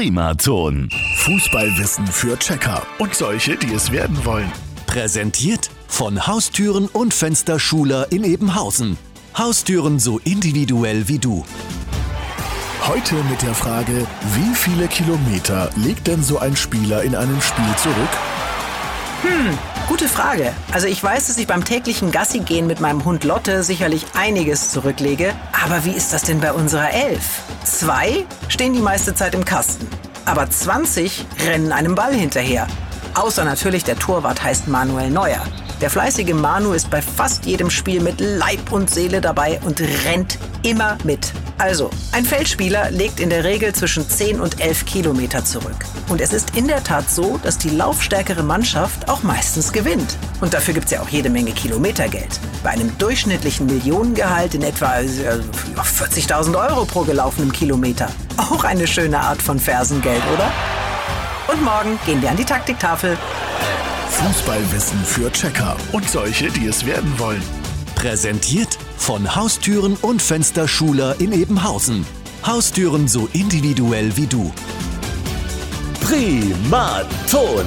Primaton. Fußballwissen für Checker und solche, die es werden wollen. Präsentiert von Haustüren und Fensterschuler in Ebenhausen. Haustüren so individuell wie du. Heute mit der Frage, wie viele Kilometer legt denn so ein Spieler in einem Spiel zurück? Hm, gute Frage. Also ich weiß, dass ich beim täglichen Gassi-Gehen mit meinem Hund Lotte sicherlich einiges zurücklege. Aber wie ist das denn bei unserer Elf? Zwei stehen die meiste Zeit im Kasten. Aber 20 rennen einem Ball hinterher. Außer natürlich der Torwart heißt Manuel Neuer. Der fleißige Manu ist bei fast jedem Spiel mit Leib und Seele dabei und rennt immer mit. Also, ein Feldspieler legt in der Regel zwischen 10 und 11 Kilometer zurück. Und es ist in der Tat so, dass die laufstärkere Mannschaft auch meistens gewinnt. Und dafür gibt es ja auch jede Menge Kilometergeld. Bei einem durchschnittlichen Millionengehalt in etwa äh, 40.000 Euro pro gelaufenem Kilometer. Auch eine schöne Art von Fersengeld, oder? Und morgen gehen wir an die Taktiktafel. Fußballwissen für Checker und solche, die es werden wollen. Präsentiert von Haustüren und Fensterschuler in Ebenhausen. Haustüren so individuell wie du. Primaton.